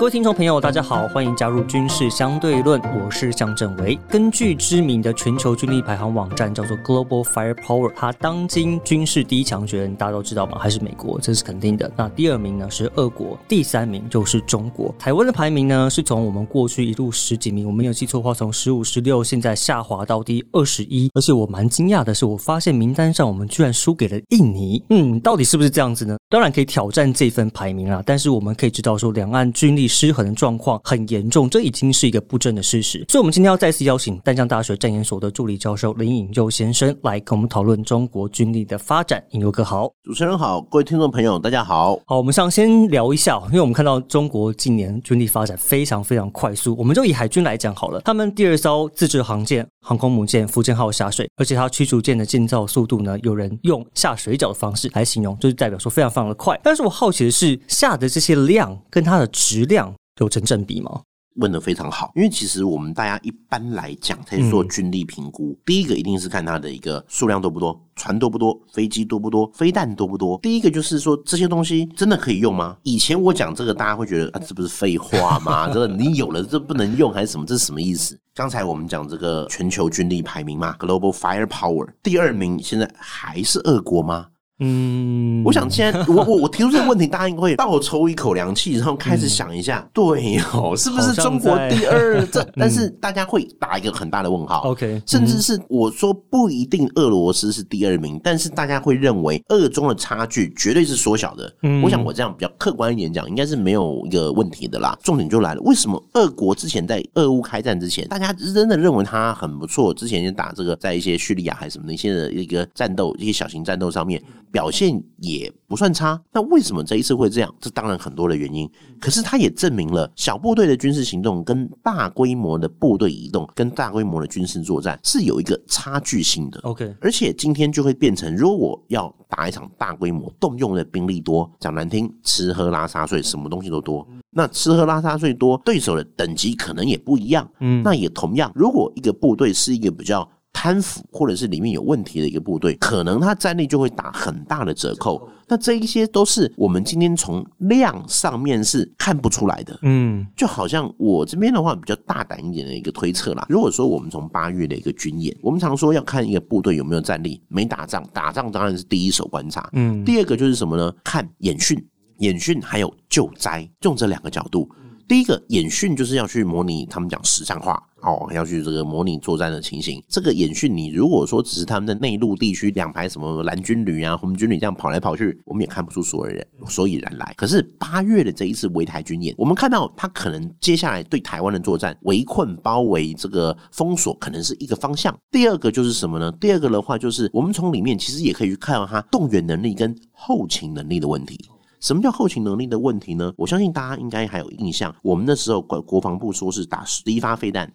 各位听众朋友，大家好，欢迎加入军事相对论，我是向正维。根据知名的全球军力排行网站叫做 Global Firepower，它当今军事第一强权大家都知道吗？还是美国，这是肯定的。那第二名呢是俄国，第三名就是中国。台湾的排名呢是从我们过去一路十几名，我没有记错的话，从十五、十六，现在下滑到第二十一。而且我蛮惊讶的是，我发现名单上我们居然输给了印尼。嗯，到底是不是这样子呢？当然可以挑战这份排名啊，但是我们可以知道说，两岸军力。失衡的状况很严重，这已经是一个不争的事实。所以，我们今天要再次邀请淡江大学战研所的助理教授林颖佑先生来跟我们讨论中国军力的发展。颖佑哥好，主持人好，各位听众朋友大家好。好，我们想先聊一下，因为我们看到中国近年军力发展非常非常快速。我们就以海军来讲好了，他们第二艘自制航舰航空母舰福建号下水，而且它驱逐舰的建造速度呢，有人用下水饺的方式来形容，就是代表说非常非常的快。但是我好奇的是，下的这些量跟它的质量。有成正比吗？问的非常好，因为其实我们大家一般来讲在做军力评估，第一个一定是看它的一个数量多不多，船多不多，飞机多不多，飞弹多不多。第一个就是说这些东西真的可以用吗？以前我讲这个，大家会觉得啊，这不是废话吗？这个你有了这不能用还是什么？这是什么意思？刚才我们讲这个全球军力排名嘛，Global Firepower，第二名现在还是俄国吗？嗯，我想现在我我我提出这个问题，大家应该会倒抽一口凉气，然后开始想一下，对哦，是不是中国第二？这但是大家会打一个很大的问号。OK，甚至是我说不一定俄罗斯是第二名，但是大家会认为俄中的差距绝对是缩小的。我想我这样比较客观一点讲，应该是没有一个问题的啦。重点就来了，为什么俄国之前在俄乌开战之前，大家真的认为他很不错？之前就打这个在一些叙利亚还是什么的一些的一个战斗，一些小型战斗上面。表现也不算差，那为什么这一次会这样？这当然很多的原因，可是它也证明了小部队的军事行动跟大规模的部队移动跟大规模的军事作战是有一个差距性的。OK，而且今天就会变成，如果我要打一场大规模，动用的兵力多，讲难听，吃喝拉撒睡什么东西都多，那吃喝拉撒睡多，对手的等级可能也不一样。嗯，那也同样，如果一个部队是一个比较。贪腐或者是里面有问题的一个部队，可能它战力就会打很大的折扣。那这一些都是我们今天从量上面是看不出来的。嗯，就好像我这边的话比较大胆一点的一个推测啦。如果说我们从八月的一个军演，我们常说要看一个部队有没有战力，没打仗，打仗当然是第一手观察。嗯，第二个就是什么呢？看演训，演训还有救灾，用这两个角度。第一个演训就是要去模拟他们讲实战化哦，要去这个模拟作战的情形。这个演训，你如果说只是他们的内陆地区两排什么蓝军旅啊、红军旅这样跑来跑去，我们也看不出所有人所以然来。可是八月的这一次围台军演，我们看到他可能接下来对台湾的作战围困、包围、这个封锁，可能是一个方向。第二个就是什么呢？第二个的话就是我们从里面其实也可以去看到他动员能力跟后勤能力的问题。什么叫后勤能力的问题呢？我相信大家应该还有印象，我们那时候国国防部说是打十一发飞弹，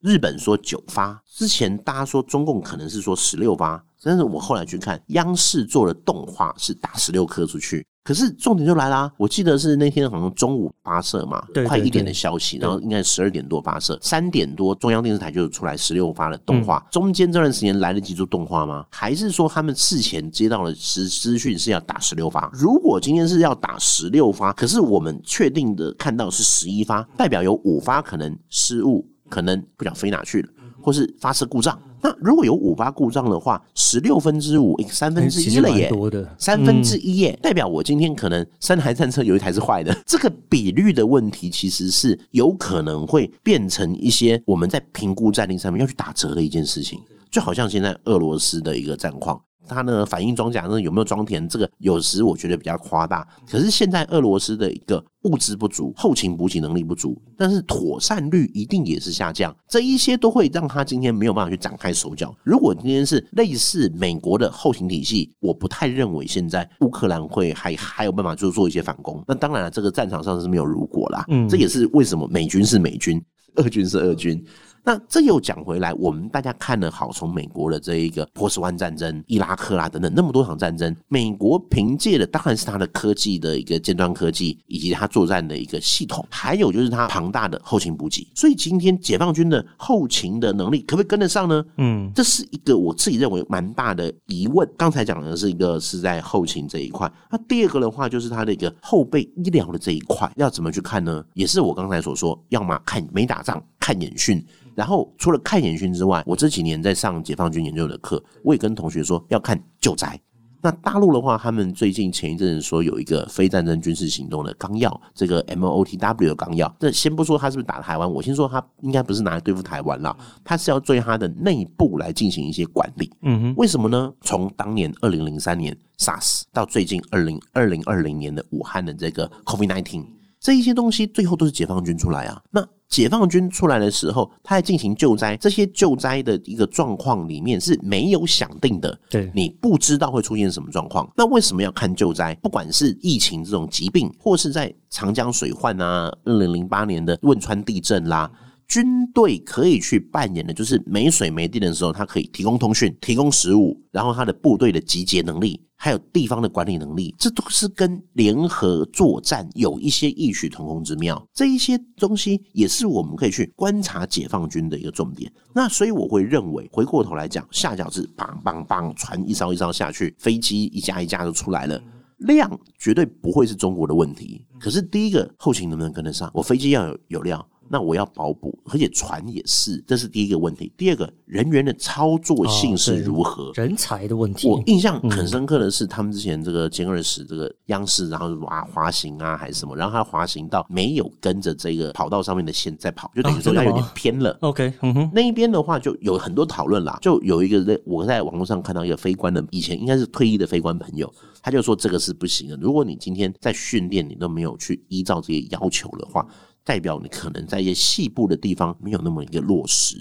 日本说九发，之前大家说中共可能是说十六发，但是我后来去看央视做的动画是打十六颗出去。可是重点就来啦！我记得是那天好像中午发射嘛，快一点的消息，然后应该十二点多发射，三点多中央电视台就出来十六发的动画。中间这段时间来得及做动画吗？还是说他们事前接到了实资讯是要打十六发？如果今天是要打十六发，可是我们确定的看到是十一发，代表有五发可能失误，可能不晓飞哪去了。或是发射故障，那如果有五八故障的话，十六分之五，三分之一了耶，三分之一耶，代表我今天可能三台战车有一台是坏的，这个比率的问题其实是有可能会变成一些我们在评估战力上面要去打折的一件事情，就好像现在俄罗斯的一个战况。它呢，反应装甲呢有没有装填？这个有时我觉得比较夸大。可是现在俄罗斯的一个物资不足，后勤补给能力不足，但是妥善率一定也是下降。这一些都会让他今天没有办法去展开手脚。如果今天是类似美国的后勤体系，我不太认为现在乌克兰会还还有办法就做一些反攻。那当然了，这个战场上是没有如果啦。嗯，这也是为什么美军是美军，俄军是俄军。那这又讲回来，我们大家看了好，从美国的这一个波斯湾战争、伊拉克啦等等那么多场战争，美国凭借的当然是它的科技的一个尖端科技，以及它作战的一个系统，还有就是它庞大的后勤补给。所以今天解放军的后勤的能力可不可以跟得上呢？嗯，这是一个我自己认为蛮大的疑问。刚才讲的是一个是在后勤这一块，那第二个的话就是它的一个后备医疗的这一块，要怎么去看呢？也是我刚才所说，要么看没打仗，看演训。然后除了看演训之外，我这几年在上解放军研究的课，我也跟同学说要看救灾。那大陆的话，他们最近前一阵子说有一个非战争军事行动的纲要，这个 M O T W 的纲要。这先不说他是不是打台湾，我先说他应该不是拿来对付台湾了，他是要对他的内部来进行一些管理。嗯哼，为什么呢？从当年二零零三年 SARS 到最近二零二零二零年的武汉的这个 COVID nineteen。这一些东西最后都是解放军出来啊。那解放军出来的时候，他在进行救灾，这些救灾的一个状况里面是没有想定的。对，你不知道会出现什么状况。那为什么要看救灾？不管是疫情这种疾病，或是在长江水患啊，二零零八年的汶川地震啦，军队可以去扮演的，就是没水没电的时候，它可以提供通讯、提供食物，然后它的部队的集结能力。还有地方的管理能力，这都是跟联合作战有一些异曲同工之妙。这一些东西也是我们可以去观察解放军的一个重点。那所以我会认为，回过头来讲，下饺子，梆梆梆，船一艘一艘下去，飞机一架一架就出来了，量绝对不会是中国的问题。可是第一个后勤能不能跟得上？我飞机要有有料。那我要保补，而且船也是，这是第一个问题。第二个人员的操作性是如何？人才的问题。我印象很深刻的是，他们之前这个歼二十这个央视，然后哇滑行啊还是什么，然后他滑行到没有跟着这个跑道上面的线在跑，就等于说它有点偏了。OK，嗯哼，那一边的话就有很多讨论啦。就有一个在我在网络上看到一个飞官的，以前应该是退役的飞官朋友，他就说这个是不行的。如果你今天在训练，你都没有去依照这些要求的话。代表你可能在一些细部的地方没有那么一个落实，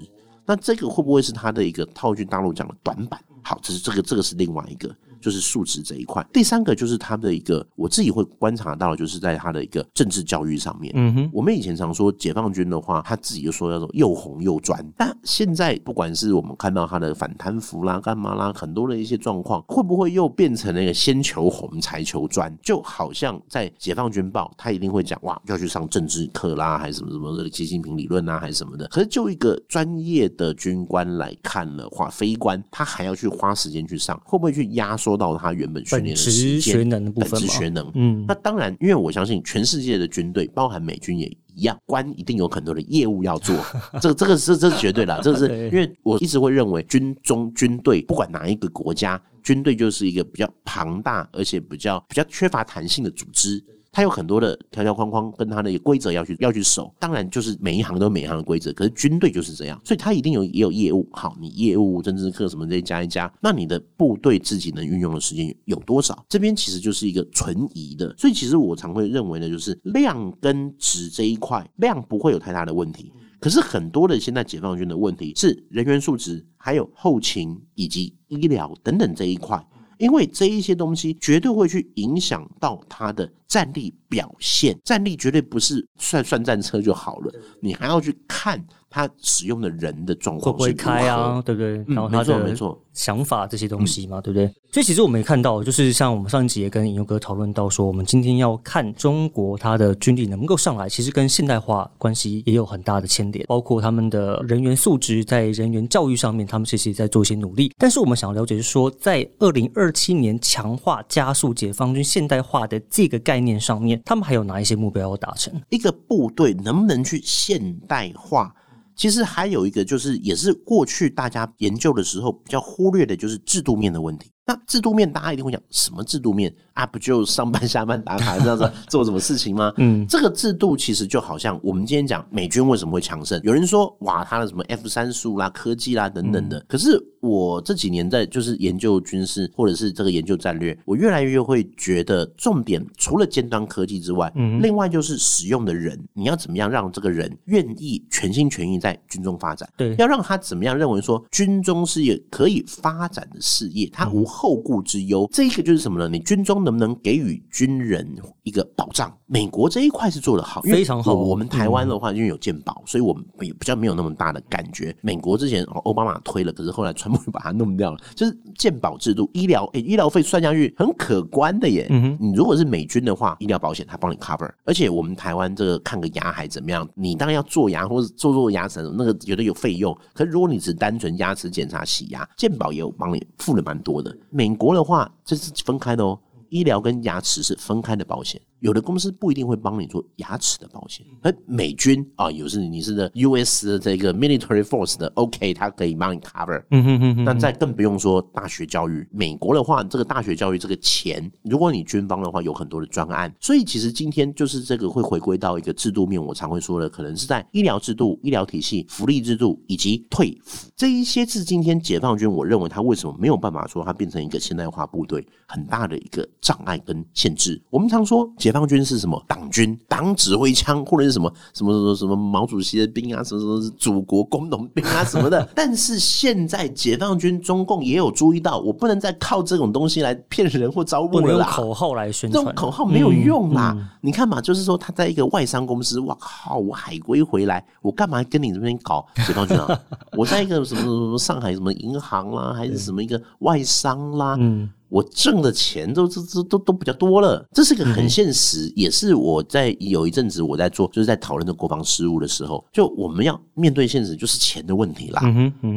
那这个会不会是他的一个套句大陆讲的短板？好，这是这个这个是另外一个。就是素质这一块，第三个就是他的一个，我自己会观察到，就是在他的一个政治教育上面。嗯哼，我们以前常说解放军的话，他自己就说叫做又红又专。但现在不管是我们看到他的反贪腐啦、干嘛啦，很多的一些状况，会不会又变成那个先求红才求专？就好像在解放军报，他一定会讲哇，要去上政治课啦，还是什么什么的习近平理论啊，还是什么的。可是就一个专业的军官来看的话，非官他还要去花时间去上，会不会去压缩？到他原本训练的时间，本职学能，嗯，那当然，因为我相信全世界的军队，包含美军也一样，官一定有很多的业务要做，这个这个是这是绝对的，这是 因为我一直会认为，军中军队不管哪一个国家，军队就是一个比较庞大而且比较比较缺乏弹性的组织。它有很多的条条框框，跟它的规则要去要去守。当然，就是每一行都有每一行的规则。可是军队就是这样，所以它一定有也有业务。好，你业务、政治课什么这些加一加，那你的部队自己能运用的时间有多少？这边其实就是一个存疑的。所以其实我常会认为呢，就是量跟值这一块，量不会有太大的问题。可是很多的现在解放军的问题是人员素质，还有后勤以及医疗等等这一块。因为这一些东西绝对会去影响到他的战力表现，战力绝对不是算算战车就好了，你还要去看。他使用的人的状况会不会开啊？对不对？然后他的没错，想法这些东西嘛，对不对？所以其实我们也看到，就是像我们上一集也跟尹勇哥讨论到说，我们今天要看中国它的军力能够上来，其实跟现代化关系也有很大的牵连，包括他们的人员素质，在人员教育上面，他们其实也在做一些努力。但是我们想要了解是说，在二零二七年强化加速解放军现代化的这个概概念上面，他们还有哪一些目标要达成？一个部队能不能去现代化？其实还有一个，就是也是过去大家研究的时候比较忽略的，就是制度面的问题。那制度面，大家一定会讲什么制度面啊？不就上班下班打卡这样子做什么事情吗？嗯，这个制度其实就好像我们今天讲美军为什么会强盛，有人说哇，他的什么 F 三十五啦、科技啦等等的。可是我这几年在就是研究军事或者是这个研究战略，我越来越会觉得重点除了尖端科技之外，嗯，另外就是使用的人，你要怎么样让这个人愿意全心全意在军中发展？对，要让他怎么样认为说军中是一个可以发展的事业，他无。后顾之忧。这一个就是什么呢？你军中能不能给予军人一个保障？美国这一块是做得好，非常好。我们台湾的话，因为有健保，所以我们比较没有那么大的感觉。美国之前奥巴马推了，可是后来川普把它弄掉了。就是健保制度，医疗诶，医疗费算下去很可观的耶。你如果是美军的话，医疗保险他帮你 cover，而且我们台湾这个看个牙还怎么样？你当然要做牙或者做做牙齿，那个觉得有费用。可是如果你只单纯牙齿检查、洗牙，健保也有帮你付了蛮多的。美国的话，这是分开的哦，医疗跟牙齿是分开的保险。有的公司不一定会帮你做牙齿的保险，而美军啊，有时你是的 U.S. 的这个 military force 的，OK，它可以帮你 cover。嗯哼哼。那再更不用说大学教育，美国的话，这个大学教育这个钱，如果你军方的话，有很多的专案。所以其实今天就是这个会回归到一个制度面，我常会说的，可能是在医疗制度、医疗体系、福利制度以及退服这一些是今天解放军，我认为他为什么没有办法说它变成一个现代化部队，很大的一个障碍跟限制。我们常说。解放军是什么？党军、党指挥枪，或者是什么什么什么什么毛主席的兵啊，什么什么祖国工农兵啊 什么的。但是现在解放军中共也有注意到，我不能再靠这种东西来骗人或招募了。口号来宣传，这种口号没有用啦。你看嘛，就是说他在一个外商公司，哇靠，我海归回来，我干嘛跟你这边搞解放军啊？我在一个什么什么上海什么银行啦，还是什么一个外商啦？嗯。我挣的钱都都都都都比较多了，这是个很现实，也是我在有一阵子我在做，就是在讨论的国防事务的时候，就我们要面对现实，就是钱的问题啦，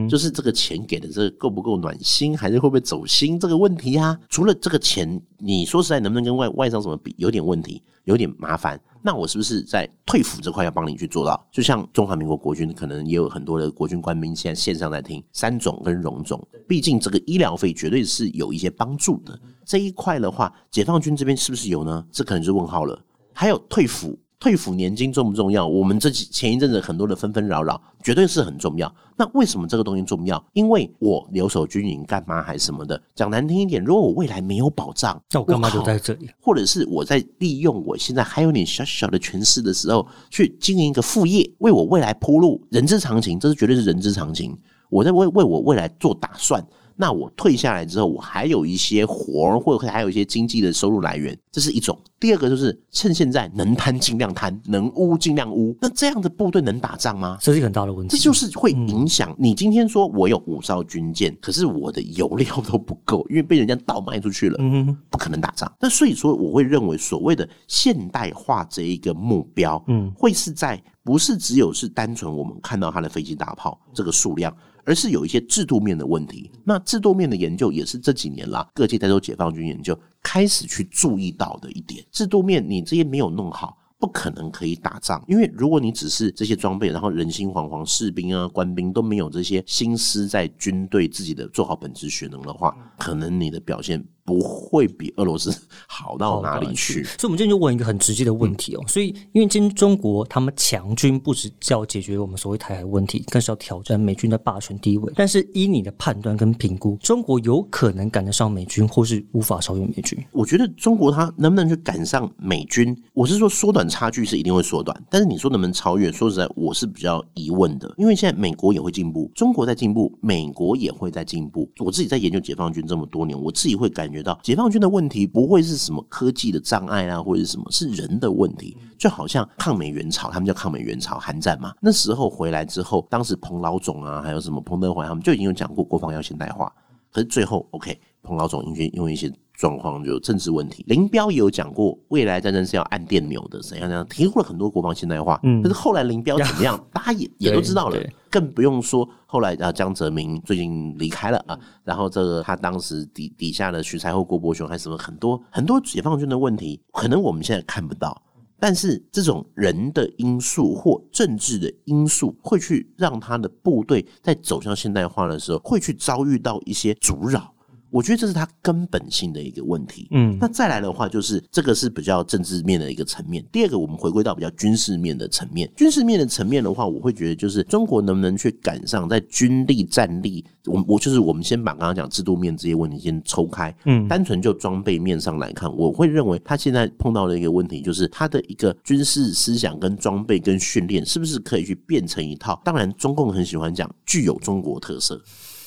就是这个钱给的这个够不够暖心，还是会不会走心这个问题啊？除了这个钱，你说实在能不能跟外外商什么比，有点问题，有点麻烦。那我是不是在退服这块要帮你去做到？就像中华民国国军，可能也有很多的国军官兵现在线上在听三种跟荣总，毕竟这个医疗费绝对是有一些帮助的。这一块的话，解放军这边是不是有呢？这可能是问号了。还有退服。退抚年金重不重要？我们这几前一阵子很多的纷纷扰扰，绝对是很重要。那为什么这个东西重要？因为我留守军营干嘛还是什么的？讲难听一点，如果我未来没有保障，那我干嘛留在这里？或者是我在利用我现在还有点小小的权势的时候，去经营一个副业，为我未来铺路，人之常情，这是绝对是人之常情。我在为为我未来做打算。那我退下来之后，我还有一些活儿，或者还有一些经济的收入来源，这是一种。第二个就是趁现在能贪尽量贪，能污尽量污。那这样的部队能打仗吗？这是一个很大的问题。这就是会影响你今天说我有五艘军舰，可是我的油料都不够，因为被人家倒卖出去了，嗯，不可能打仗。那所以说，我会认为所谓的现代化这一个目标，嗯，会是在不是只有是单纯我们看到它的飞机大炮这个数量。而是有一些制度面的问题，那制度面的研究也是这几年啦，各界在做解放军研究开始去注意到的一点。制度面你这些没有弄好，不可能可以打仗，因为如果你只是这些装备，然后人心惶惶，士兵啊、官兵都没有这些心思在军队自己的做好本职学能的话，可能你的表现。不会比俄罗斯好到哪里去，所以我们今天就问一个很直接的问题哦。所以，因为今天中国他们强军不只要解决我们所谓台海问题，更是要挑战美军的霸权地位。但是，依你的判断跟评估，中国有可能赶得上美军，或是无法超越美军？我觉得中国它能不能去赶上美军，我是说缩短差距是一定会缩短，但是你说能不能超越，说实在我是比较疑问的。因为现在美国也会进步，中国在进步，美国也会在进步。我自己在研究解放军这么多年，我自己会感觉。到解放军的问题不会是什么科技的障碍啊，或者是什么，是人的问题。就好像抗美援朝，他们叫抗美援朝，韩战嘛。那时候回来之后，当时彭老总啊，还有什么彭德怀，他们就已经有讲过国防要现代化。可是最后，OK，彭老总因为因为一些状况，就政治问题。林彪也有讲过，未来战争是要按电钮的，怎样怎样，提出了很多国防现代化。嗯，可是后来林彪怎么样，大家也也都知道了。更不用说后来啊，江泽民最近离开了啊，然后这个他当时底底下的徐才厚、郭伯雄，还什么很多很多解放军的问题，可能我们现在看不到。但是这种人的因素或政治的因素，会去让他的部队在走向现代化的时候，会去遭遇到一些阻扰。我觉得这是他根本性的一个问题。嗯，那再来的话，就是这个是比较政治面的一个层面。第二个，我们回归到比较军事面的层面。军事面的层面的话，我会觉得就是中国能不能去赶上在军力战力，我我就是我们先把刚刚讲制度面这些问题先抽开。嗯，单纯就装备面上来看，我会认为他现在碰到的一个问题，就是他的一个军事思想跟装备跟训练，是不是可以去变成一套？当然，中共很喜欢讲具有中国特色。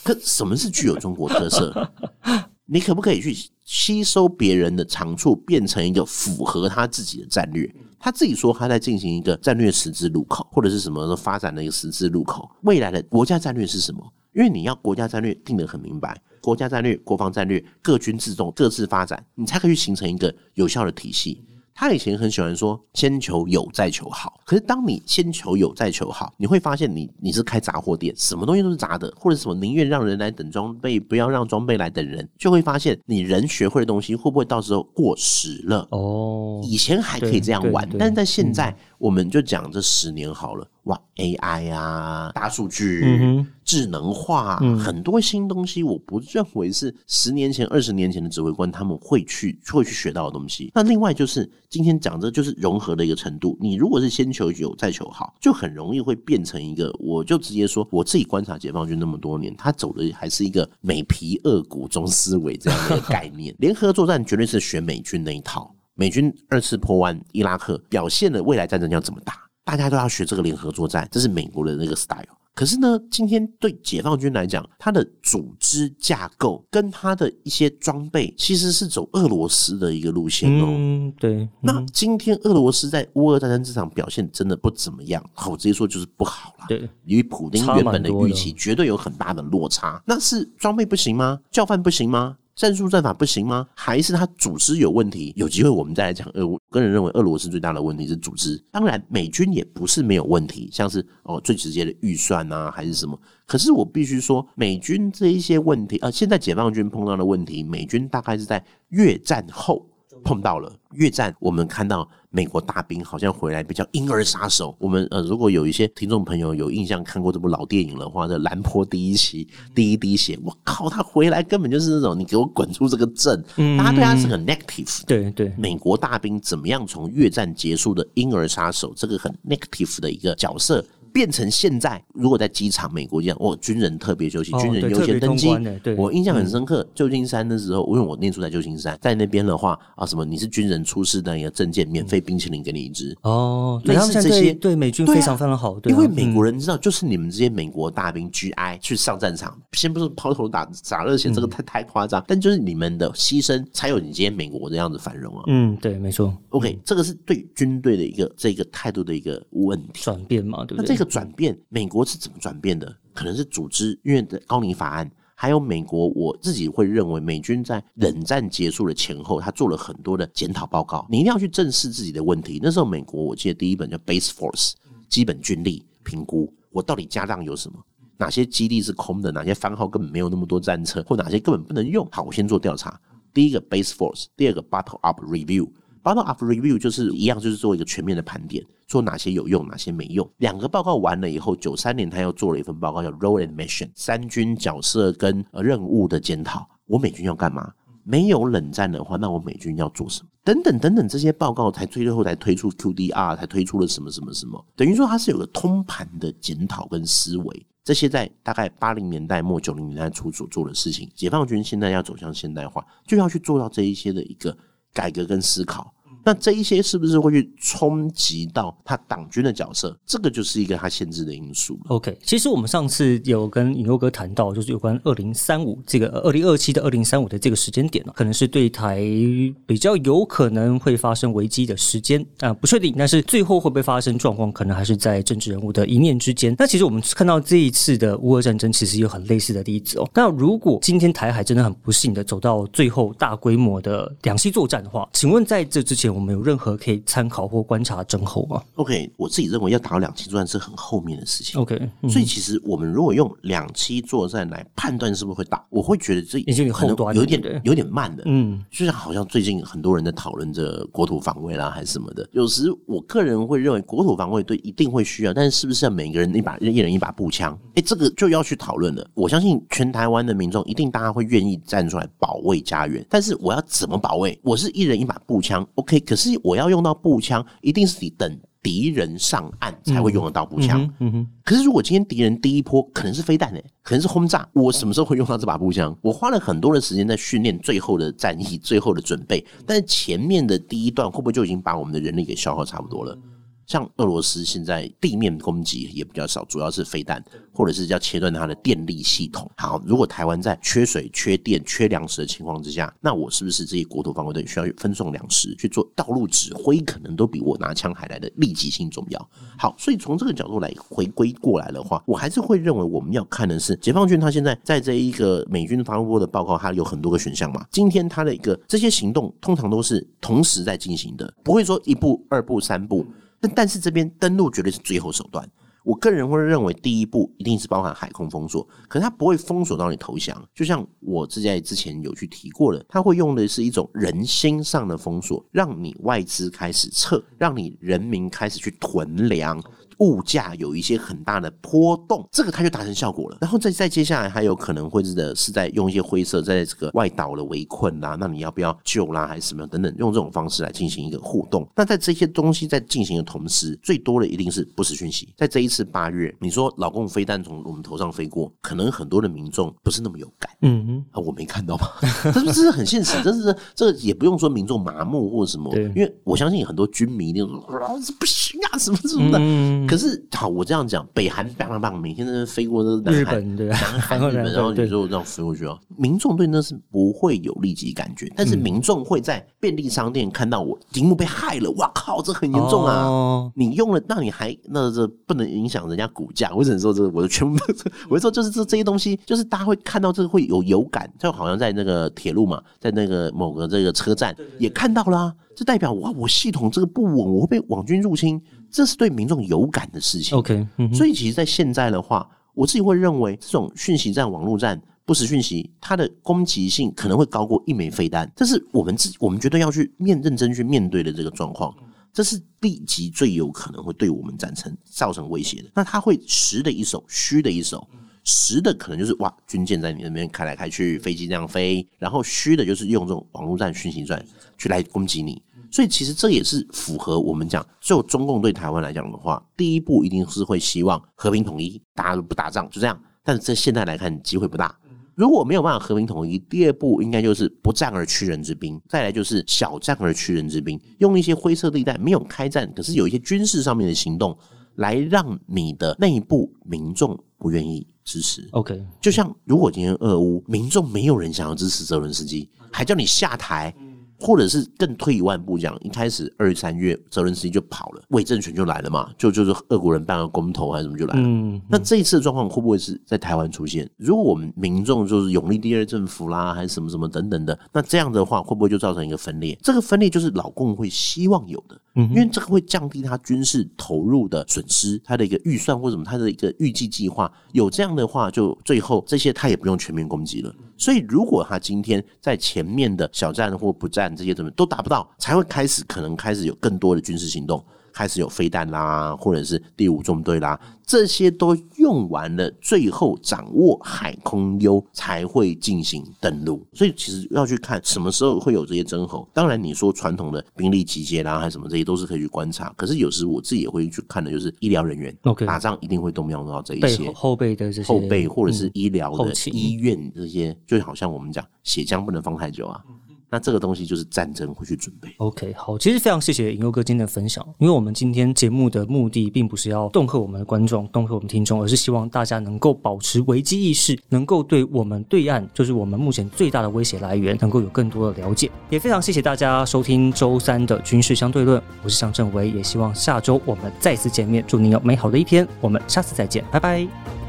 可什么是具有中国特色？你可不可以去吸收别人的长处，变成一个符合他自己的战略？他自己说他在进行一个战略十字路口，或者是什么发展的一个十字路口。未来的国家战略是什么？因为你要国家战略定得很明白，国家战略、国防战略各军自重、各自发展，你才可以形成一个有效的体系。他以前很喜欢说“先求有，再求好”。可是当你先求有，再求好，你会发现你你是开杂货店，什么东西都是杂的，或者什么宁愿让人来等装备，不要让装备来等人，就会发现你人学会的东西会不会到时候过时了？哦，以前还可以这样玩，但是在现在，我们就讲这十年好了。哇，AI 啊，大数据、智能化，很多新东西，我不认为是十年前、二十年前的指挥官他们会去会去学到的东西。那另外就是今天讲的，就是融合的一个程度。你如果是先求有再求好，就很容易会变成一个。我就直接说，我自己观察解放军那么多年，他走的还是一个美皮恶骨中思维这样的概念。联合作战绝对是学美军那一套。美军二次破完伊拉克，表现了未来战争要怎么打。大家都要学这个联合作战，这是美国的那个 style。可是呢，今天对解放军来讲，它的组织架构跟它的一些装备，其实是走俄罗斯的一个路线哦。嗯，对。那今天俄罗斯在乌俄战争这场表现真的不怎么样，我直接说就是不好了。对，与普丁原本的预期绝对有很大的落差。那是装备不行吗？教范不行吗？战术战法不行吗？还是他组织有问题？有机会我们再来讲。呃，我个人认为俄罗斯最大的问题是组织。当然，美军也不是没有问题，像是哦最直接的预算啊，还是什么。可是我必须说，美军这一些问题，呃，现在解放军碰到的问题，美军大概是在越战后。碰到了越战，我们看到美国大兵好像回来比较婴儿杀手。我们呃，如果有一些听众朋友有印象看过这部老电影的话，这兰坡第一期第一滴血，我靠，他回来根本就是那种你给我滚出这个镇，大家对他是很 negative。对对，美国大兵怎么样从越战结束的婴儿杀手这个很 negative 的一个角色？变成现在，如果在机场，美国这样，哦，军人特别休息，军人优先登机。我印象很深刻，旧金山的时候，因为我念书在旧金山，在那边的话啊，什么你是军人出示的一个证件，免费冰淇淋给你一支。哦，类似这些，对美军非常非常好。因为美国人知道，就是你们这些美国大兵 GI 去上战场，先不是抛头打洒热血，这个太太夸张，但就是你们的牺牲，才有你今天美国这样子繁荣啊。嗯，对，没错。OK，这个是对军队的一个这个态度的一个问题转变嘛，对不对？那这个。转变，美国是怎么转变的？可能是组织，因为的高尼法案，还有美国，我自己会认为，美军在冷战结束的前后，他做了很多的检讨报告。你一定要去正视自己的问题。那时候，美国我记得第一本叫《Base Force》，基本军力评估，我到底家当有什么？哪些基地是空的？哪些番号根本没有那么多战车？或哪些根本不能用？好，我先做调查。第一个 Base Force，第二个 Battle Up Review。Bottom up review 就是一样，就是做一个全面的盘点，做哪些有用，哪些没用。两个报告完了以后，九三年他又做了一份报告，叫 Role and Mission，三军角色跟任务的检讨。我美军要干嘛？没有冷战的话，那我美军要做什么？等等等等，这些报告才最后才推出 QDR，才推出了什么什么什么。等于说它是有个通盘的检讨跟思维。这些在大概八零年代末九零年代初所做的事情，解放军现在要走向现代化，就要去做到这一些的一个。改革跟思考，那这一些是不是会去冲击到他党军的角色？这个就是一个他限制的因素。OK，其实我们上次有跟尹优哥谈到，就是有关二零三五这个二零二七的二零三五的这个时间点呢，可能是对台比较有可能会发生危机的时间啊，不确定。但是最后会不会发生状况，可能还是在政治人物的一念之间。那其实我们看到这一次的乌俄战争，其实有很类似的例子哦。那如果今天台海真的很不幸的走到最后大规模的两栖作战，的话，请问在这之前，我们有任何可以参考或观察症候吗？OK，我自己认为要打到两栖作战是很后面的事情。OK，所以其实我们如果用两栖作战来判断是不是会打，我会觉得这已经有后端有点有点慢的。嗯，就像好像最近很多人在讨论这国土防卫啦，还是什么的。有时我个人会认为国土防卫对一定会需要，但是是不是要每个人一把一人一把步枪？哎，这个就要去讨论了。我相信全台湾的民众一定大家会愿意站出来保卫家园，但是我要怎么保卫？我是一人一把。步枪，OK，可是我要用到步枪，一定是你等敌人上岸才会用得到步枪。嗯哼，可是如果今天敌人第一波可能是飞弹呢，可能是轰炸，我什么时候会用到这把步枪？我花了很多的时间在训练最后的战役、最后的准备，但是前面的第一段会不会就已经把我们的人力给消耗差不多了？像俄罗斯现在地面攻击也比较少，主要是飞弹，或者是要切断它的电力系统。好，如果台湾在缺水、缺电、缺粮食的情况之下，那我是不是这些国土防卫队需要分送粮食去做道路指挥，可能都比我拿枪还来的立即性重要？好，所以从这个角度来回归过来的话，我还是会认为我们要看的是解放军他现在在这一个美军防务部的报告，它有很多个选项嘛。今天他的一个这些行动通常都是同时在进行的，不会说一步、二步、三步。但但是这边登陆绝对是最后手段。我个人会认为，第一步一定是包含海空封锁，可是它不会封锁到你投降。就像我之在之前有去提过的，它会用的是一种人心上的封锁，让你外资开始撤，让你人民开始去囤粮。物价有一些很大的波动，这个它就达成效果了。然后再再接下来还有可能会是的是在用一些灰色，在这个外岛的围困啦，那你要不要救啦，还是什么等等，用这种方式来进行一个互动。那在这些东西在进行的同时，最多的一定是不实讯息。在这一次八月，你说老共飞弹从我们头上飞过，可能很多的民众不是那么有感。嗯啊，我没看到吗？这是这是很现实，这是这也不用说民众麻木或者什么，因为我相信很多军迷一定说不行啊，什么什么的。可是好，我这样讲，北韩棒棒棒，每天在那飞过那日本对，南韩日本，然后你说我这样飞过去啊，民众对那是不会有立即感觉，但是民众会在便利商店看到我荧幕被害了，哇靠，这很严重啊！你用了，那你还那这不能影响人家股价？我只能说这，我的全部，我就说就是这这些东西，就是大家会看到这个会有有感，就好像在那个铁路嘛，在那个某个这个车站也看到了，这代表哇，我系统这个不稳，我会被网军入侵。这是对民众有感的事情。OK，所以其实，在现在的话，我自己会认为，这种讯息战、网络战、不实讯息，它的攻击性可能会高过一枚飞弹。这是我们自己，我们绝对要去面认真去面对的这个状况。这是立即最有可能会对我们战成造成威胁的。那它会实的一手，虚的一手。实的可能就是哇，军舰在你那边开来开去，飞机这样飞；然后虚的就是用这种网络战、讯息战去来攻击你。所以其实这也是符合我们讲，就中共对台湾来讲的话，第一步一定是会希望和平统一，大家都不打仗，就这样。但是在现在来看，机会不大。如果没有办法和平统一，第二步应该就是不战而屈人之兵，再来就是小战而屈人之兵，用一些灰色地带，没有开战，可是有一些军事上面的行动，来让你的内部民众不愿意支持。OK，就像如果今天俄乌民众没有人想要支持泽伦斯基，还叫你下台。或者是更退一万步讲，一开始二三月泽伦斯基就跑了，伪政权就来了嘛，就就是俄国人办个公投还是什么就来了。那这一次的状况会不会是在台湾出现？如果我们民众就是永立第二政府啦，还是什么什么等等的，那这样的话会不会就造成一个分裂？这个分裂就是老共会希望有的，因为这个会降低他军事投入的损失，他的一个预算或什么他的一个预计计划。有这样的话，就最后这些他也不用全面攻击了。所以，如果他今天在前面的小战或不战这些怎么都达不到，才会开始可能开始有更多的军事行动。开始有飞弹啦，或者是第五纵队啦，这些都用完了，最后掌握海空优才会进行登陆。所以其实要去看什么时候会有这些征候。当然你说传统的兵力集结啦，还是什么，这些都是可以去观察。可是有时我自己也会去看的，就是医疗人员。OK，打仗一定会动用到这一些后备的这些后备，或者是医疗的医院这些，就好像我们讲血浆不能放太久啊。那这个东西就是战争会去准备。OK，好，其实非常谢谢尹佑哥今天的分享，因为我们今天节目的目的并不是要恫吓我们的观众、恫吓我们听众，而是希望大家能够保持危机意识，能够对我们对岸，就是我们目前最大的威胁来源，能够有更多的了解。也非常谢谢大家收听周三的军事相对论，我是向正维，也希望下周我们再次见面。祝您有美好的一天，我们下次再见，拜拜。